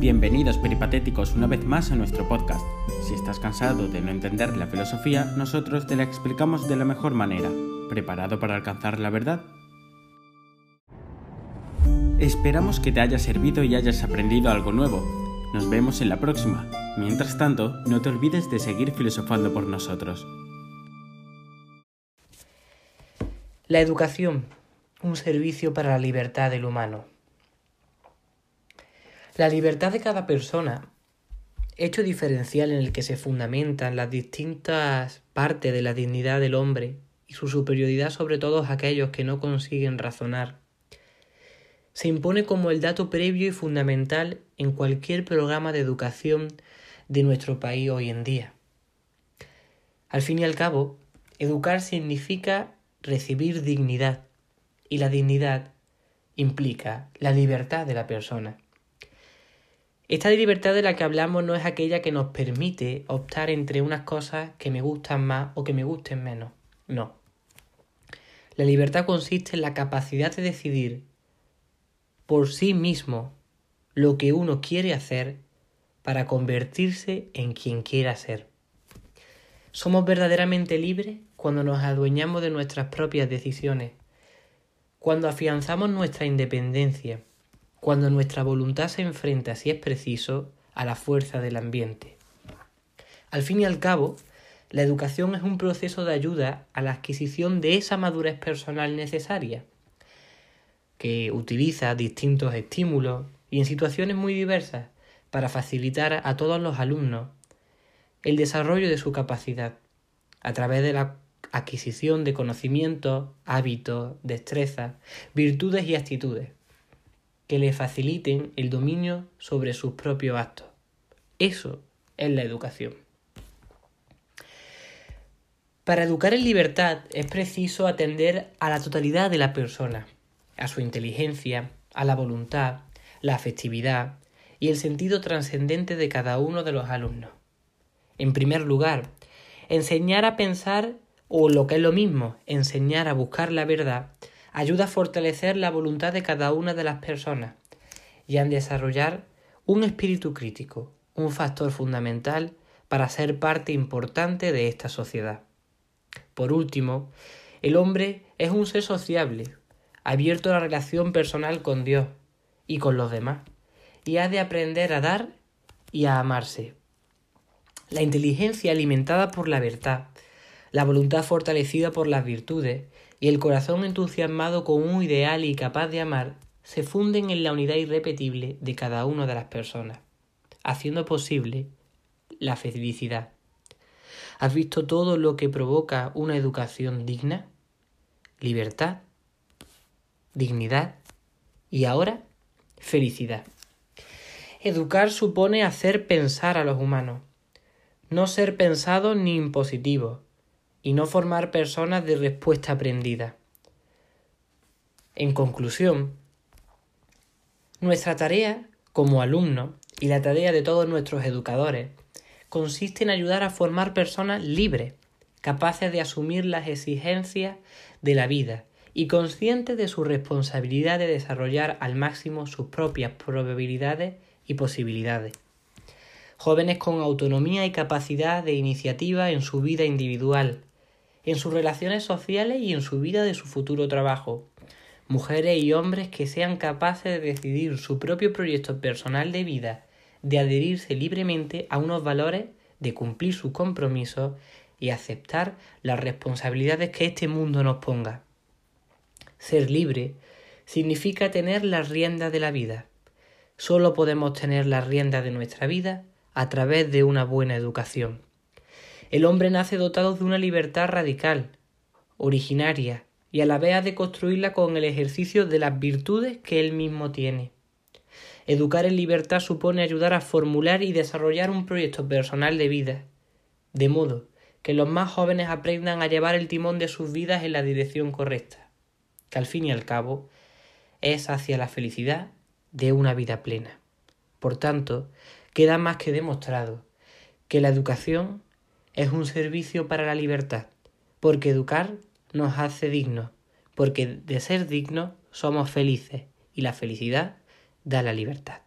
Bienvenidos peripatéticos una vez más a nuestro podcast. Si estás cansado de no entender la filosofía, nosotros te la explicamos de la mejor manera. ¿Preparado para alcanzar la verdad? Esperamos que te haya servido y hayas aprendido algo nuevo. Nos vemos en la próxima. Mientras tanto, no te olvides de seguir filosofando por nosotros. La educación, un servicio para la libertad del humano. La libertad de cada persona, hecho diferencial en el que se fundamentan las distintas partes de la dignidad del hombre y su superioridad sobre todos aquellos que no consiguen razonar, se impone como el dato previo y fundamental en cualquier programa de educación de nuestro país hoy en día. Al fin y al cabo, educar significa recibir dignidad y la dignidad implica la libertad de la persona. Esta libertad de la que hablamos no es aquella que nos permite optar entre unas cosas que me gustan más o que me gusten menos. No. La libertad consiste en la capacidad de decidir por sí mismo lo que uno quiere hacer para convertirse en quien quiera ser. Somos verdaderamente libres cuando nos adueñamos de nuestras propias decisiones, cuando afianzamos nuestra independencia, cuando nuestra voluntad se enfrenta, si es preciso, a la fuerza del ambiente. Al fin y al cabo, la educación es un proceso de ayuda a la adquisición de esa madurez personal necesaria, que utiliza distintos estímulos y en situaciones muy diversas para facilitar a todos los alumnos el desarrollo de su capacidad a través de la adquisición de conocimientos, hábitos, destrezas, virtudes y actitudes que le faciliten el dominio sobre sus propios actos. Eso es la educación. Para educar en libertad es preciso atender a la totalidad de la persona, a su inteligencia, a la voluntad, la afectividad y el sentido trascendente de cada uno de los alumnos. En primer lugar, enseñar a pensar o lo que es lo mismo, enseñar a buscar la verdad ayuda a fortalecer la voluntad de cada una de las personas y a desarrollar un espíritu crítico, un factor fundamental para ser parte importante de esta sociedad. Por último, el hombre es un ser sociable, abierto a la relación personal con Dios y con los demás, y ha de aprender a dar y a amarse. La inteligencia alimentada por la verdad, la voluntad fortalecida por las virtudes y el corazón entusiasmado con un ideal y capaz de amar se funden en la unidad irrepetible de cada una de las personas, haciendo posible la felicidad. ¿Has visto todo lo que provoca una educación digna? Libertad, dignidad y ahora felicidad. Educar supone hacer pensar a los humanos, no ser pensados ni impositivos, y no formar personas de respuesta aprendida. En conclusión, nuestra tarea como alumnos y la tarea de todos nuestros educadores consiste en ayudar a formar personas libres, capaces de asumir las exigencias de la vida y conscientes de su responsabilidad de desarrollar al máximo sus propias probabilidades y posibilidades. Jóvenes con autonomía y capacidad de iniciativa en su vida individual, en sus relaciones sociales y en su vida de su futuro trabajo. Mujeres y hombres que sean capaces de decidir su propio proyecto personal de vida, de adherirse libremente a unos valores, de cumplir sus compromisos y aceptar las responsabilidades que este mundo nos ponga. Ser libre significa tener las riendas de la vida. Solo podemos tener las riendas de nuestra vida a través de una buena educación. El hombre nace dotado de una libertad radical, originaria, y a la vez ha de construirla con el ejercicio de las virtudes que él mismo tiene. Educar en libertad supone ayudar a formular y desarrollar un proyecto personal de vida, de modo que los más jóvenes aprendan a llevar el timón de sus vidas en la dirección correcta, que al fin y al cabo es hacia la felicidad de una vida plena. Por tanto, queda más que demostrado que la educación es un servicio para la libertad, porque educar nos hace dignos, porque de ser dignos somos felices y la felicidad da la libertad.